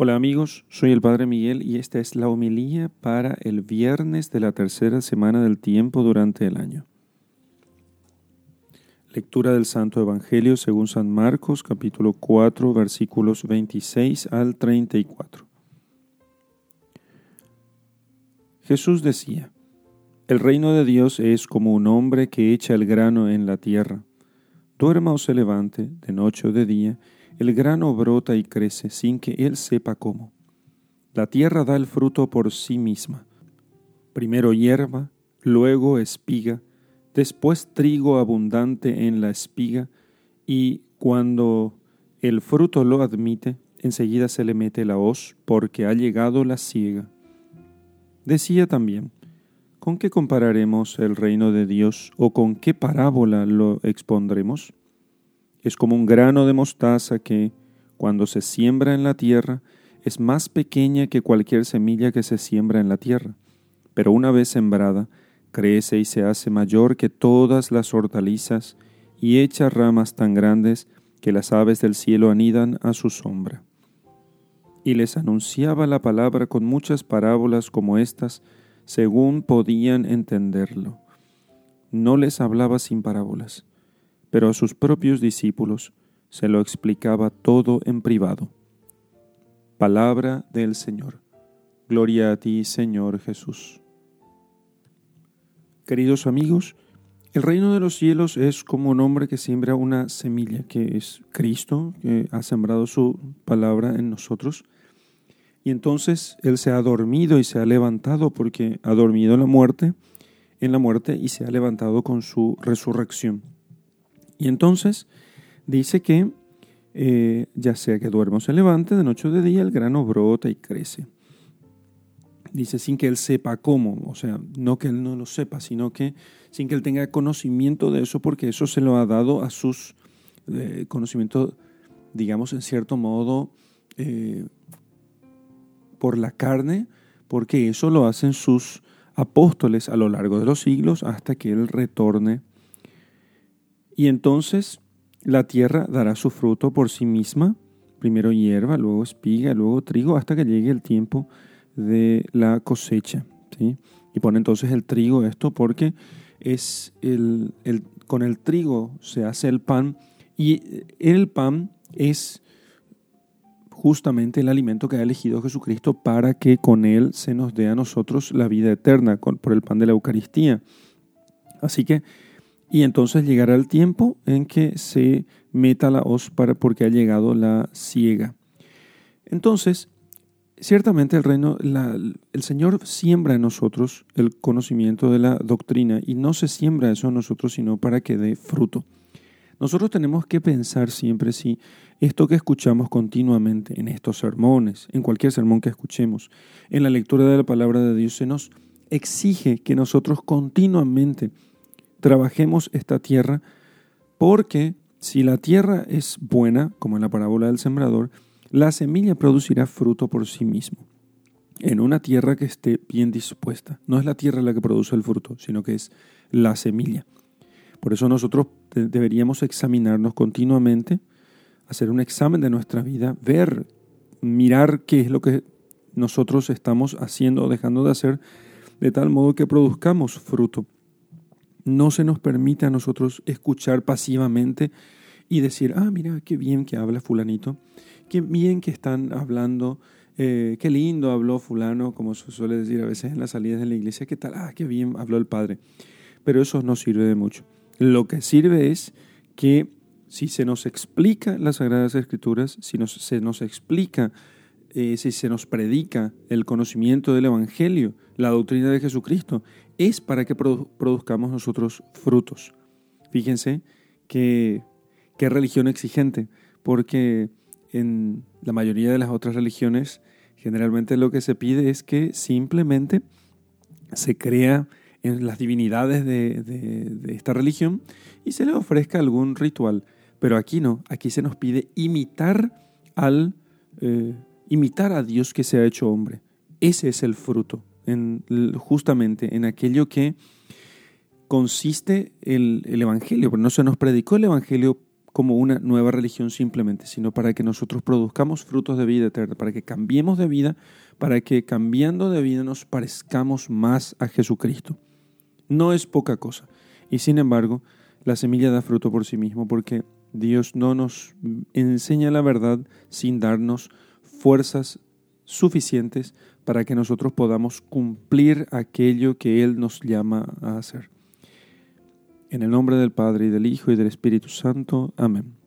Hola amigos, soy el Padre Miguel y esta es la homilía para el viernes de la tercera semana del tiempo durante el año. Lectura del Santo Evangelio según San Marcos capítulo 4 versículos 26 al 34. Jesús decía, El reino de Dios es como un hombre que echa el grano en la tierra. Duerma o se levante, de noche o de día, el grano brota y crece sin que él sepa cómo. La tierra da el fruto por sí misma. Primero hierba, luego espiga, después trigo abundante en la espiga, y cuando el fruto lo admite, enseguida se le mete la hoz, porque ha llegado la siega. Decía también, ¿con qué compararemos el reino de Dios o con qué parábola lo expondremos? Es como un grano de mostaza que, cuando se siembra en la tierra, es más pequeña que cualquier semilla que se siembra en la tierra, pero una vez sembrada, crece y se hace mayor que todas las hortalizas y echa ramas tan grandes que las aves del cielo anidan a su sombra. Y les anunciaba la palabra con muchas parábolas como estas, según podían entenderlo. No les hablaba sin parábolas pero a sus propios discípulos se lo explicaba todo en privado. Palabra del Señor. Gloria a ti, Señor Jesús. Queridos amigos, el reino de los cielos es como un hombre que siembra una semilla, que es Cristo, que ha sembrado su palabra en nosotros. Y entonces Él se ha dormido y se ha levantado porque ha dormido en la muerte, en la muerte y se ha levantado con su resurrección. Y entonces dice que eh, ya sea que duerma o se levante, de noche o de día, el grano brota y crece. Dice sin que él sepa cómo, o sea, no que él no lo sepa, sino que sin que él tenga conocimiento de eso, porque eso se lo ha dado a sus eh, conocimientos, digamos, en cierto modo, eh, por la carne, porque eso lo hacen sus apóstoles a lo largo de los siglos hasta que él retorne y entonces la tierra dará su fruto por sí misma, primero hierba, luego espiga, luego trigo, hasta que llegue el tiempo de la cosecha. ¿sí? Y pone entonces el trigo esto porque es el, con el trigo se hace el pan y el pan es justamente el alimento que ha elegido Jesucristo para que con él se nos dé a nosotros la vida eterna por el pan de la Eucaristía. Así que y entonces llegará el tiempo en que se meta la hoz para, porque ha llegado la ciega. Entonces, ciertamente el reino, el Señor siembra en nosotros el conocimiento de la doctrina y no se siembra eso en nosotros sino para que dé fruto. Nosotros tenemos que pensar siempre si esto que escuchamos continuamente en estos sermones, en cualquier sermón que escuchemos, en la lectura de la palabra de Dios, se nos exige que nosotros continuamente trabajemos esta tierra, porque si la tierra es buena, como en la parábola del sembrador, la semilla producirá fruto por sí mismo. En una tierra que esté bien dispuesta. No es la tierra la que produce el fruto, sino que es la semilla. Por eso nosotros deberíamos examinarnos continuamente, hacer un examen de nuestra vida, ver, mirar qué es lo que nosotros estamos haciendo o dejando de hacer, de tal modo que produzcamos fruto no se nos permite a nosotros escuchar pasivamente y decir, ah, mira, qué bien que habla fulanito, qué bien que están hablando, eh, qué lindo habló fulano, como se suele decir a veces en las salidas de la iglesia, qué tal, ah, qué bien habló el Padre. Pero eso no sirve de mucho. Lo que sirve es que si se nos explica las Sagradas Escrituras, si se nos explica, eh, si se nos predica el conocimiento del Evangelio, la doctrina de Jesucristo, es para que produzcamos nosotros frutos. Fíjense que qué religión exigente, porque en la mayoría de las otras religiones generalmente lo que se pide es que simplemente se crea en las divinidades de, esta religión y se le ofrezca algún ritual. Pero aquí no, aquí se nos pide imitar al eh, imitar a Dios que se ha hecho hombre. Ese es el fruto justamente en aquello que consiste el, el, Evangelio, pero no se nos predicó el Evangelio como una nueva religión simplemente, sino para que nosotros produzcamos frutos de vida eterna, para que cambiemos de vida, para que cambiando de vida nos parezcamos más a Jesucristo. No es poca cosa. Y sin embargo, la semilla da fruto por sí mismo porque Dios no nos enseña la verdad sin darnos fuerzas suficientes para que nosotros podamos cumplir aquello que Él nos llama a hacer. En el nombre del Padre y del Hijo y del Espíritu Santo. Amén.